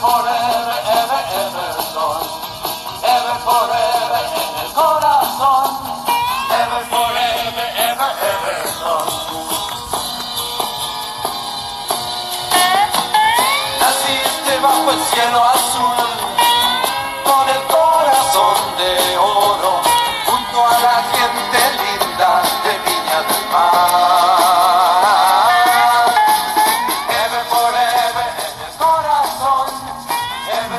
forever, ever, ever, Lord, ever forever.